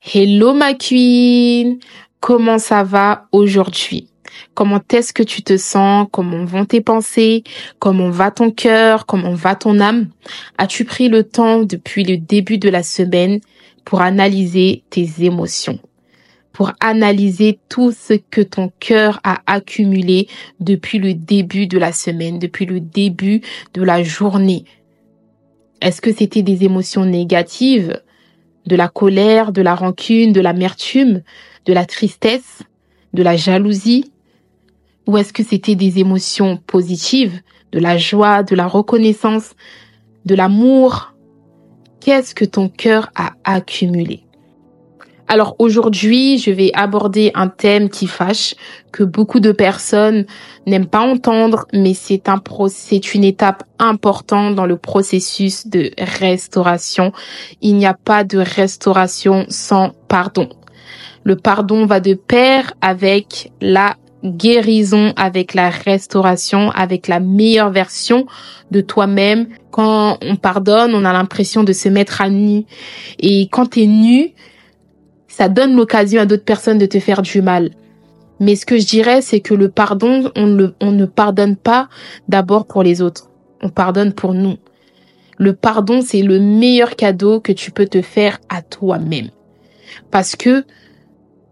Hello ma queen, comment ça va aujourd'hui? Comment est-ce que tu te sens? Comment vont tes pensées? Comment va ton cœur? Comment va ton âme? As-tu pris le temps depuis le début de la semaine pour analyser tes émotions? Pour analyser tout ce que ton cœur a accumulé depuis le début de la semaine, depuis le début de la journée? Est-ce que c'était des émotions négatives? De la colère, de la rancune, de l'amertume, de la tristesse, de la jalousie? Ou est-ce que c'était des émotions positives, de la joie, de la reconnaissance, de l'amour? Qu'est-ce que ton cœur a accumulé? Alors aujourd'hui, je vais aborder un thème qui fâche, que beaucoup de personnes n'aiment pas entendre, mais c'est un c'est une étape importante dans le processus de restauration. Il n'y a pas de restauration sans pardon. Le pardon va de pair avec la guérison, avec la restauration, avec la meilleure version de toi-même. Quand on pardonne, on a l'impression de se mettre à nu. Et quand tu es nu, ça donne l'occasion à d'autres personnes de te faire du mal. Mais ce que je dirais, c'est que le pardon, on, ne pardonne pas d'abord pour les autres. On pardonne pour nous. Le pardon, c'est le meilleur cadeau que tu peux te faire à toi-même. Parce que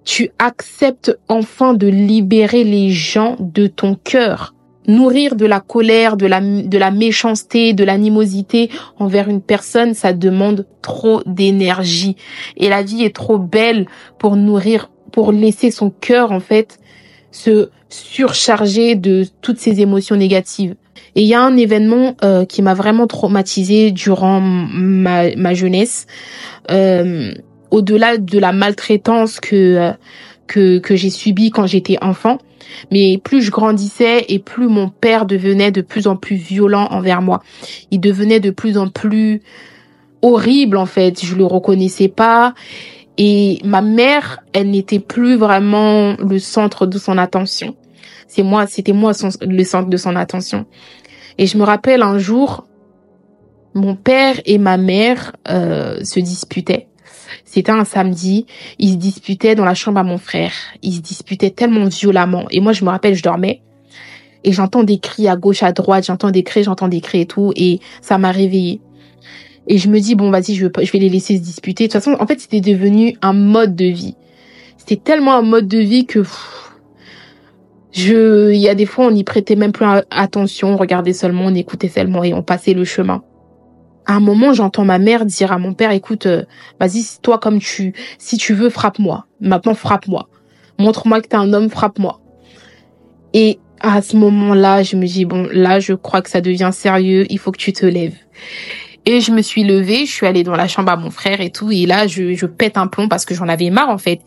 tu acceptes enfin de libérer les gens de ton cœur nourrir de la colère, de la, de la méchanceté, de l'animosité envers une personne, ça demande trop d'énergie. Et la vie est trop belle pour nourrir, pour laisser son cœur, en fait, se surcharger de toutes ces émotions négatives. Et il y a un événement euh, qui m'a vraiment traumatisé durant ma, ma jeunesse. Euh, au-delà de la maltraitance que euh, que, que j'ai subie quand j'étais enfant, mais plus je grandissais et plus mon père devenait de plus en plus violent envers moi. Il devenait de plus en plus horrible en fait. Je le reconnaissais pas. Et ma mère, elle n'était plus vraiment le centre de son attention. C'est moi, c'était moi le centre de son attention. Et je me rappelle un jour, mon père et ma mère euh, se disputaient. C'était un samedi. Ils se disputaient dans la chambre à mon frère. Ils se disputaient tellement violemment. Et moi, je me rappelle, je dormais. Et j'entends des cris à gauche, à droite. J'entends des cris, j'entends des cris et tout. Et ça m'a réveillée. Et je me dis, bon, vas-y, je, vais les laisser se disputer. De toute façon, en fait, c'était devenu un mode de vie. C'était tellement un mode de vie que... je, il y a des fois, on n'y prêtait même plus attention, on regardait seulement, on écoutait seulement et on passait le chemin à un moment, j'entends ma mère dire à mon père, écoute, euh, vas-y, toi comme tu, si tu veux, frappe-moi. Maintenant, frappe-moi. Montre-moi que t'es un homme, frappe-moi. Et à ce moment-là, je me dis, bon, là, je crois que ça devient sérieux, il faut que tu te lèves. Et je me suis levée, je suis allée dans la chambre à mon frère et tout, et là, je, je pète un plomb parce que j'en avais marre, en fait.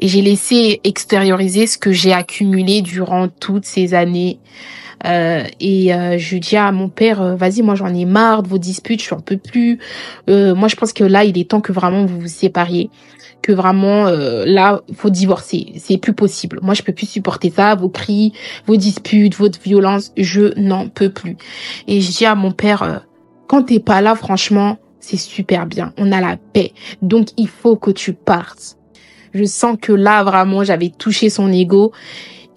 Et j'ai laissé extérioriser ce que j'ai accumulé durant toutes ces années euh, et euh, je dis à mon père, euh, vas-y, moi j'en ai marre de vos disputes, je suis un peu plus. moi, je pense que là, il est temps que vraiment vous vous sépariez que vraiment là faut divorcer. C'est plus possible. Moi je peux plus supporter ça vos cris vos disputes votre violence. Je n'en peux plus. Et je dis à mon père quand t'es pas là franchement c'est super bien. On a la paix. Donc il faut que tu partes. Je sens que là vraiment j'avais touché son ego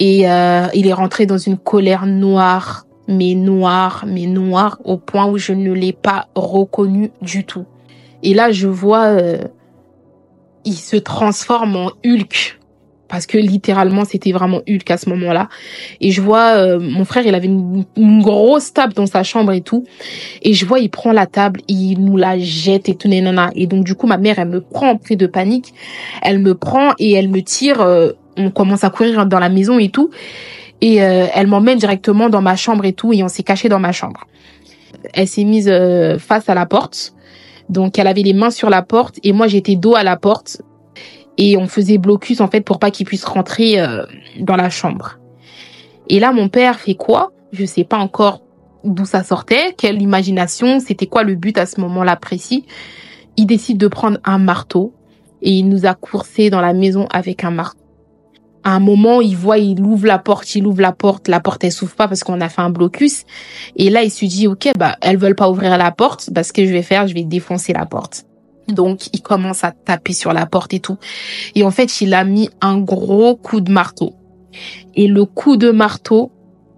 et euh, il est rentré dans une colère noire, mais noire, mais noire, au point où je ne l'ai pas reconnu du tout. Et là, je vois, euh, il se transforme en Hulk. Parce que littéralement, c'était vraiment Hulk à ce moment-là. Et je vois, euh, mon frère, il avait une, grosse table dans sa chambre et tout. Et je vois, il prend la table, il nous la jette et tout, nana. Et donc, du coup, ma mère, elle me prend en pris de panique. Elle me prend et elle me tire on commence à courir dans la maison et tout. Et euh, elle m'emmène directement dans ma chambre et tout, et on s'est caché dans ma chambre. Elle s'est mise euh, face à la porte. Donc elle avait les mains sur la porte et moi j'étais dos à la porte. Et on faisait blocus en fait pour pas qu'il puisse rentrer euh, dans la chambre. Et là mon père fait quoi? Je sais pas encore d'où ça sortait, quelle imagination, c'était quoi le but à ce moment-là précis. Il décide de prendre un marteau et il nous a coursé dans la maison avec un marteau à un moment, il voit, il ouvre la porte, il ouvre la porte, la porte elle s'ouvre pas parce qu'on a fait un blocus. Et là, il se dit, ok, bah elles veulent pas ouvrir la porte, bah ce que je vais faire, je vais défoncer la porte. Donc, il commence à taper sur la porte et tout. Et en fait, il a mis un gros coup de marteau. Et le coup de marteau,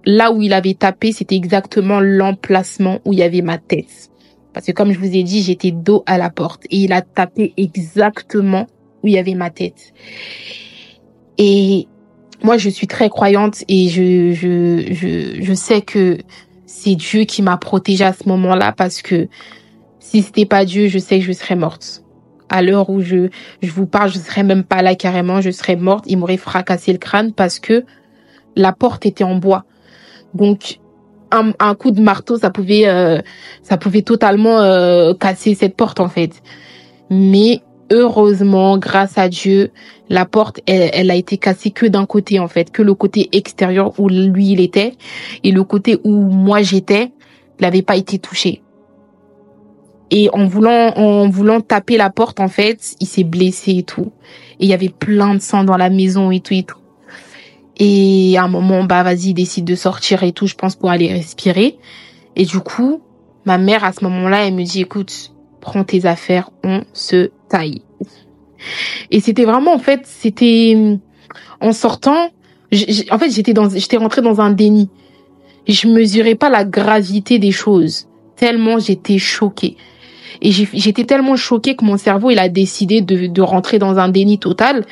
là où il avait tapé, c'était exactement l'emplacement où il y avait ma tête. Parce que comme je vous ai dit, j'étais dos à la porte. Et il a tapé exactement où il y avait ma tête. Et moi, je suis très croyante et je, je, je, je sais que c'est Dieu qui m'a protégée à ce moment-là parce que si c'était pas Dieu, je sais que je serais morte. À l'heure où je, je vous parle, je serais même pas là carrément, je serais morte. Il m'aurait fracassé le crâne parce que la porte était en bois. Donc, un, un coup de marteau, ça pouvait, euh, ça pouvait totalement euh, casser cette porte en fait. Mais heureusement, grâce à Dieu, la porte, elle, elle a été cassée que d'un côté en fait, que le côté extérieur où lui il était, et le côté où moi j'étais, n'avait pas été touché. Et en voulant, en voulant taper la porte, en fait, il s'est blessé et tout. Et il y avait plein de sang dans la maison et tout et tout. Et à un moment, bah vas-y, il décide de sortir et tout, je pense, pour aller respirer. Et du coup, ma mère, à ce moment-là, elle me dit, écoute, prends tes affaires, on se Et c'était vraiment, en fait, c'était, en sortant, en fait, j'étais dans, j'étais rentrée dans un déni. Je mesurais pas la gravité des choses. Tellement j'étais choquée. Et j'étais tellement choquée que mon cerveau, il a décidé de, de rentrer dans un déni total.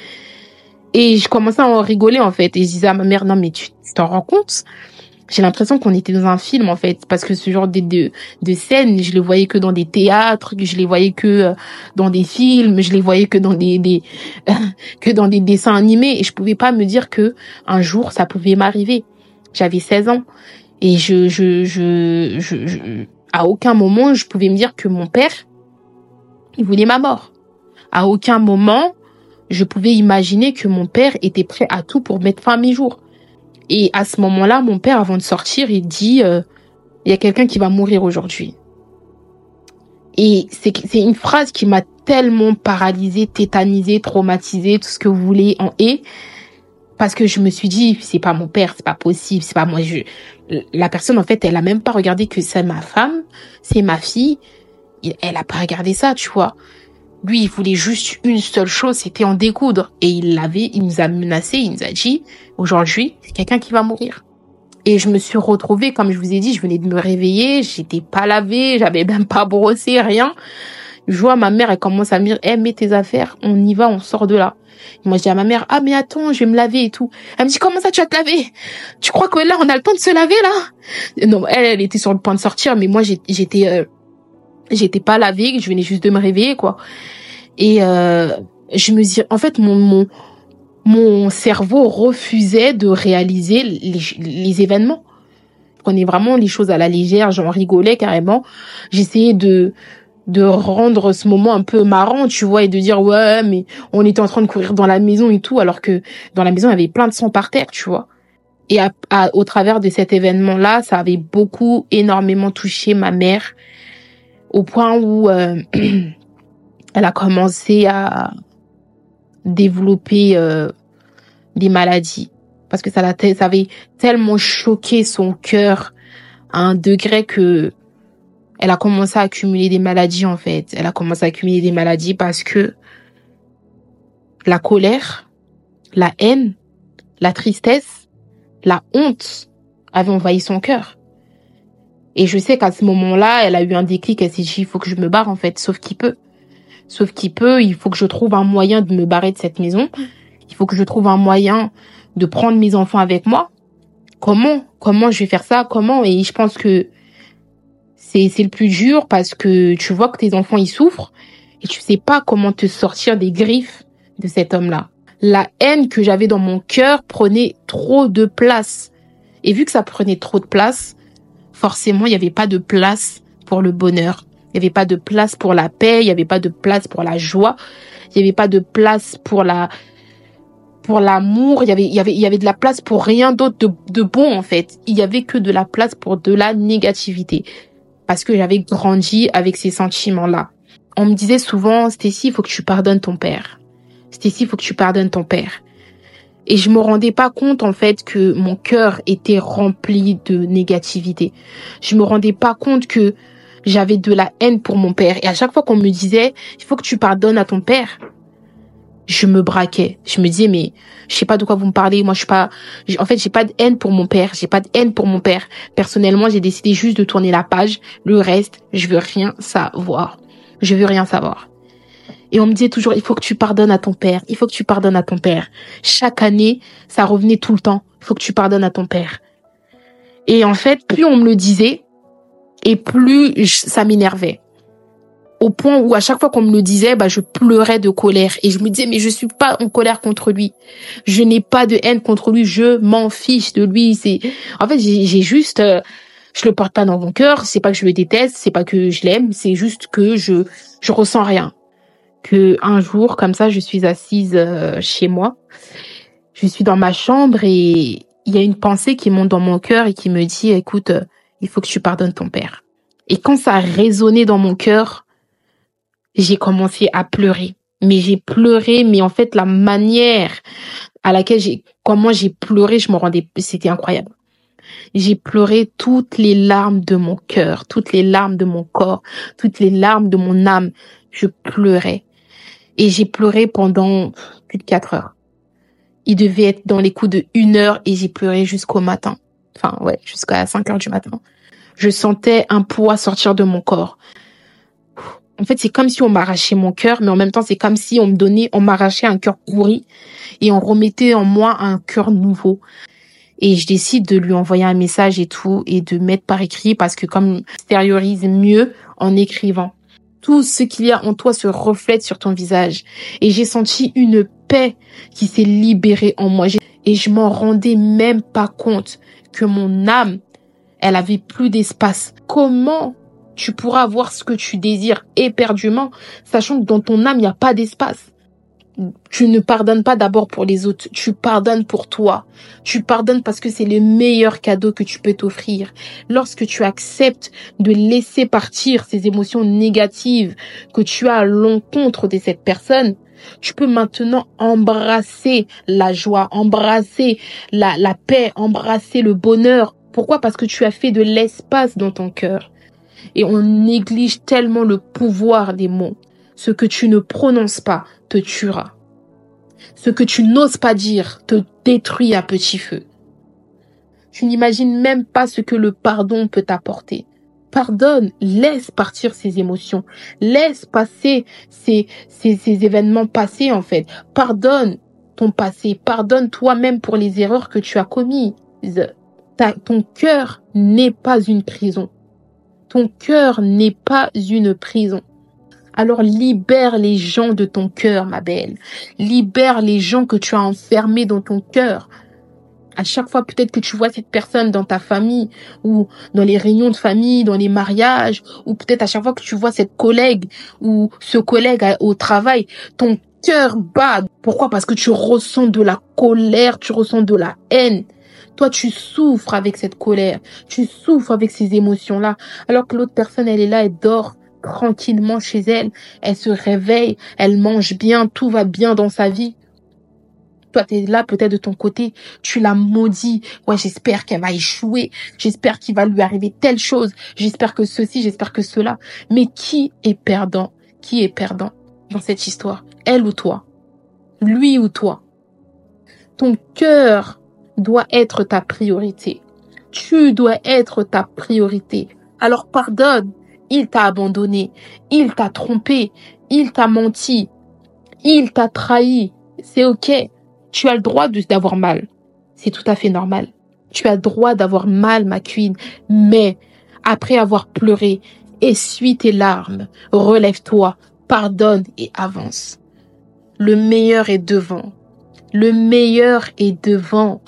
Et je commençais à en rigoler, en fait. Et je disais à ma mère, non, mais tu t'en rends compte? J'ai l'impression qu'on était dans un film, en fait. Parce que ce genre de, de, de scènes, je les voyais que dans des théâtres, je les voyais que euh, dans des films, je les voyais que dans des, des que dans des dessins animés. Et je pouvais pas me dire que un jour, ça pouvait m'arriver. J'avais 16 ans. Et je, je, je, je, je à aucun moment je pouvais me dire que mon père, il voulait ma mort. À aucun moment je pouvais imaginer que mon père était prêt à tout pour mettre fin à mes jours. Et à ce moment-là, mon père, avant de sortir, il dit, euh, il y a quelqu'un qui va mourir aujourd'hui. Et c'est une phrase qui m'a tellement paralysée, tétanisée, traumatisée, tout ce que vous voulez en est, parce que je me suis dit, c'est pas mon père, c'est pas possible, c'est pas moi. Je, la personne, en fait, elle a même pas regardé que c'est ma femme, c'est ma fille. Elle a pas regardé ça, tu vois. Lui, il voulait juste une seule chose, c'était en découdre. Et il l'avait, il nous a menacé, il nous a dit, aujourd'hui, c'est quelqu'un qui va mourir. Et je me suis retrouvée, comme je vous ai dit, je venais de me réveiller, j'étais pas lavée, j'avais même pas brossé, rien. Je vois ma mère, elle commence à me dire, eh, mets tes affaires, on y va, on sort de là. moi, je dis à ma mère, ah, mais attends, je vais me laver et tout. Elle me dit, comment ça, tu vas te laver? Tu crois que là, on a le temps de se laver, là? Non, elle, elle était sur le point de sortir, mais moi, j'étais, euh, j'étais pas lavée, je venais juste de me réveiller, quoi. Et, euh, je me dis, en fait, mon, mon, mon cerveau refusait de réaliser les, les événements. Je prenais vraiment les choses à la légère, j'en rigolais carrément. J'essayais de, de rendre ce moment un peu marrant, tu vois, et de dire ouais, mais on était en train de courir dans la maison et tout, alors que dans la maison il y avait plein de sang par terre, tu vois. Et à, au travers de cet événement-là, ça avait beaucoup, énormément touché ma mère, au point où euh, elle a commencé à développer euh, des maladies, parce que ça, ça avait tellement choqué son cœur à un degré que elle a commencé à accumuler des maladies en fait. Elle a commencé à accumuler des maladies parce que la colère, la haine, la tristesse, la honte avaient envahi son cœur. Et je sais qu'à ce moment-là, elle a eu un déclic, elle s'est dit, il faut que je me barre en fait, sauf qui peut. Sauf qui peut, il faut que je trouve un moyen de me barrer de cette maison. Il faut que je trouve un moyen de prendre mes enfants avec moi. Comment? Comment je vais faire ça? Comment? Et je pense que c'est c'est le plus dur parce que tu vois que tes enfants ils souffrent et tu sais pas comment te sortir des griffes de cet homme-là. La haine que j'avais dans mon cœur prenait trop de place. Et vu que ça prenait trop de place, forcément, il n'y avait pas de place pour le bonheur. Il n'y avait pas de place pour la paix, il n'y avait pas de place pour la joie, il n'y avait pas de place pour la pour l'amour, il y avait il y avait il y avait de la place pour rien d'autre de, de bon en fait. Il y avait que de la place pour de la négativité parce que j'avais grandi avec ces sentiments-là. On me disait souvent, Stécie, il faut que tu pardonnes ton père. Stécie, il faut que tu pardonnes ton père. Et je me rendais pas compte, en fait, que mon cœur était rempli de négativité. Je me rendais pas compte que j'avais de la haine pour mon père. Et à chaque fois qu'on me disait, il faut que tu pardonnes à ton père, je me braquais. Je me disais, mais je sais pas de quoi vous me parlez. Moi, je suis pas, en fait, j'ai pas de haine pour mon père. J'ai pas de haine pour mon père. Personnellement, j'ai décidé juste de tourner la page. Le reste, je veux rien savoir. Je veux rien savoir. Et on me disait toujours, il faut que tu pardonnes à ton père. Il faut que tu pardonnes à ton père. Chaque année, ça revenait tout le temps. Il faut que tu pardonnes à ton père. Et en fait, plus on me le disait, et plus ça m'énervait au point où à chaque fois qu'on me le disait, bah je pleurais de colère et je me disais mais je suis pas en colère contre lui. Je n'ai pas de haine contre lui, je m'en fiche de lui, c'est en fait j'ai juste euh, je le porte pas dans mon cœur, c'est pas que je le déteste, c'est pas que je l'aime, c'est juste que je je ressens rien. Que un jour comme ça, je suis assise euh, chez moi. Je suis dans ma chambre et il y a une pensée qui monte dans mon cœur et qui me dit écoute, euh, il faut que tu pardonnes ton père. Et quand ça a résonné dans mon cœur, j'ai commencé à pleurer. Mais j'ai pleuré, mais en fait, la manière à laquelle j'ai, comment j'ai pleuré, je me rendais, c'était incroyable. J'ai pleuré toutes les larmes de mon cœur, toutes les larmes de mon corps, toutes les larmes de mon âme. Je pleurais. Et j'ai pleuré pendant plus de quatre heures. Il devait être dans les coups de une heure et j'ai pleuré jusqu'au matin. Enfin, ouais, jusqu'à cinq heures du matin. Je sentais un poids sortir de mon corps. En fait, c'est comme si on m'arrachait mon cœur, mais en même temps, c'est comme si on me donnait, on m'arrachait un cœur pourri et on remettait en moi un cœur nouveau. Et je décide de lui envoyer un message et tout et de mettre par écrit parce que comme extériorise mieux en écrivant. Tout ce qu'il y a en toi se reflète sur ton visage. Et j'ai senti une paix qui s'est libérée en moi. Et je m'en rendais même pas compte que mon âme, elle avait plus d'espace. Comment tu pourras avoir ce que tu désires éperdument, sachant que dans ton âme, il n'y a pas d'espace? Tu ne pardonnes pas d'abord pour les autres, tu pardonnes pour toi. Tu pardonnes parce que c'est le meilleur cadeau que tu peux t'offrir. Lorsque tu acceptes de laisser partir ces émotions négatives que tu as à l'encontre de cette personne, tu peux maintenant embrasser la joie, embrasser la, la paix, embrasser le bonheur. Pourquoi? Parce que tu as fait de l'espace dans ton cœur et on néglige tellement le pouvoir des mots. Ce que tu ne prononces pas te tuera. Ce que tu n'oses pas dire te détruit à petit feu. Tu n'imagines même pas ce que le pardon peut t'apporter. Pardonne, laisse partir ces émotions, laisse passer ces, ces, événements passés en fait. Pardonne ton passé, pardonne toi-même pour les erreurs que tu as commises. ton cœur n'est pas une prison. Ton cœur n'est pas une prison. Alors libère les gens de ton cœur, ma belle. Libère les gens que tu as enfermés dans ton cœur. À chaque fois, peut-être que tu vois cette personne dans ta famille ou dans les réunions de famille, dans les mariages, ou peut-être à chaque fois que tu vois cette collègue ou ce collègue au travail, ton cœur bat. Pourquoi? Parce que tu ressens de la colère, tu ressens de la haine. Toi, tu souffres avec cette colère, tu souffres avec ces émotions-là, alors que l'autre personne, elle est là, elle dort tranquillement chez elle, elle se réveille, elle mange bien, tout va bien dans sa vie. Toi, tu es là peut-être de ton côté, tu la maudis. Ouais, j'espère qu'elle va échouer. J'espère qu'il va lui arriver telle chose. J'espère que ceci, j'espère que cela. Mais qui est perdant? Qui est perdant dans cette histoire? Elle ou toi? Lui ou toi? Ton cœur doit être ta priorité. Tu dois être ta priorité. Alors pardonne. Il t'a abandonné. Il t'a trompé. Il t'a menti. Il t'a trahi. C'est ok. Tu as le droit d'avoir mal. C'est tout à fait normal. Tu as le droit d'avoir mal, ma queen. Mais après avoir pleuré, essuie tes larmes. Relève-toi. Pardonne et avance. Le meilleur est devant. Le meilleur est devant.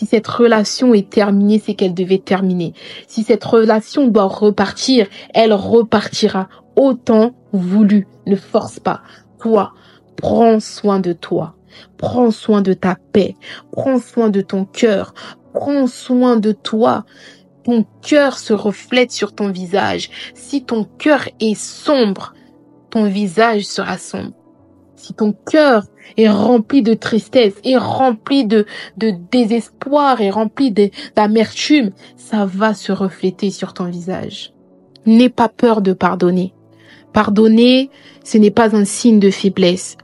Si cette relation est terminée, c'est qu'elle devait terminer. Si cette relation doit repartir, elle repartira autant voulu. Ne force pas. Toi, prends soin de toi. Prends soin de ta paix. Prends soin de ton cœur. Prends soin de toi. Ton cœur se reflète sur ton visage. Si ton cœur est sombre, ton visage sera sombre. Si ton cœur est rempli de tristesse, est rempli de, de désespoir, est rempli d'amertume, ça va se refléter sur ton visage. N'aie pas peur de pardonner. Pardonner, ce n'est pas un signe de faiblesse.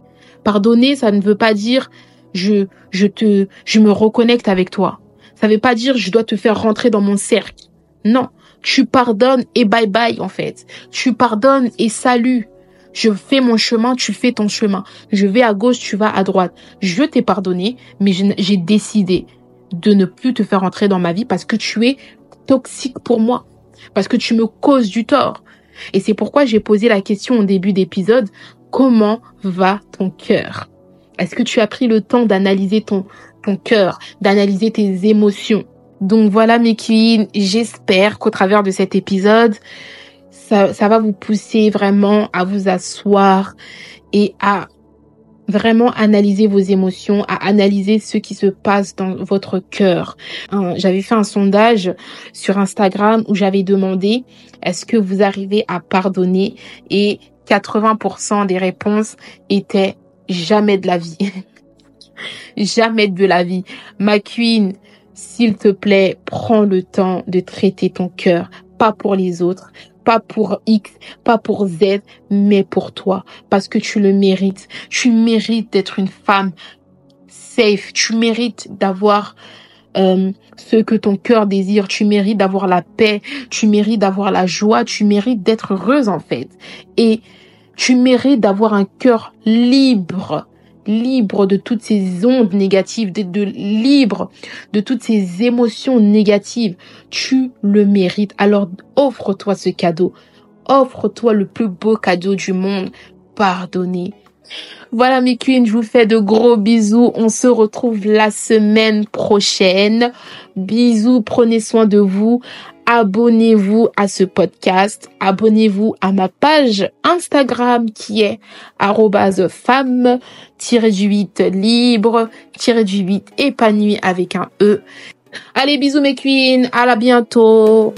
Pardonner, ça ne veut pas dire je, je te, je me reconnecte avec toi. Ça ne veut pas dire je dois te faire rentrer dans mon cercle. Non. Tu pardonnes et bye bye, en fait. Tu pardonnes et salut. Je fais mon chemin, tu fais ton chemin. Je vais à gauche, tu vas à droite. Je t'ai pardonné, mais j'ai décidé de ne plus te faire entrer dans ma vie parce que tu es toxique pour moi. Parce que tu me causes du tort. Et c'est pourquoi j'ai posé la question au début d'épisode, comment va ton cœur? Est-ce que tu as pris le temps d'analyser ton, cœur, d'analyser tes émotions? Donc voilà mes j'espère qu'au travers de cet épisode, ça, va vous pousser vraiment à vous asseoir et à vraiment analyser vos émotions, à analyser ce qui se passe dans votre cœur. J'avais fait un sondage sur Instagram où j'avais demandé est-ce que vous arrivez à pardonner? Et 80% des réponses étaient jamais de la vie. jamais de la vie. Ma queen, s'il te plaît, prends le temps de traiter ton cœur, pas pour les autres, pas pour X, pas pour Z, mais pour toi, parce que tu le mérites. Tu mérites d'être une femme safe, tu mérites d'avoir euh, ce que ton cœur désire, tu mérites d'avoir la paix, tu mérites d'avoir la joie, tu mérites d'être heureuse en fait. Et tu mérites d'avoir un cœur libre libre de toutes ces ondes négatives, de, libre de toutes ces émotions négatives. Tu le mérites. Alors offre-toi ce cadeau. Offre-toi le plus beau cadeau du monde. Pardonner. Voilà mes queens, je vous fais de gros bisous. On se retrouve la semaine prochaine. Bisous, prenez soin de vous abonnez-vous à ce podcast, abonnez-vous à ma page Instagram qui est femme-du-8 libre-du-8 épanoui avec un E. Allez, bisous mes queens, à la bientôt.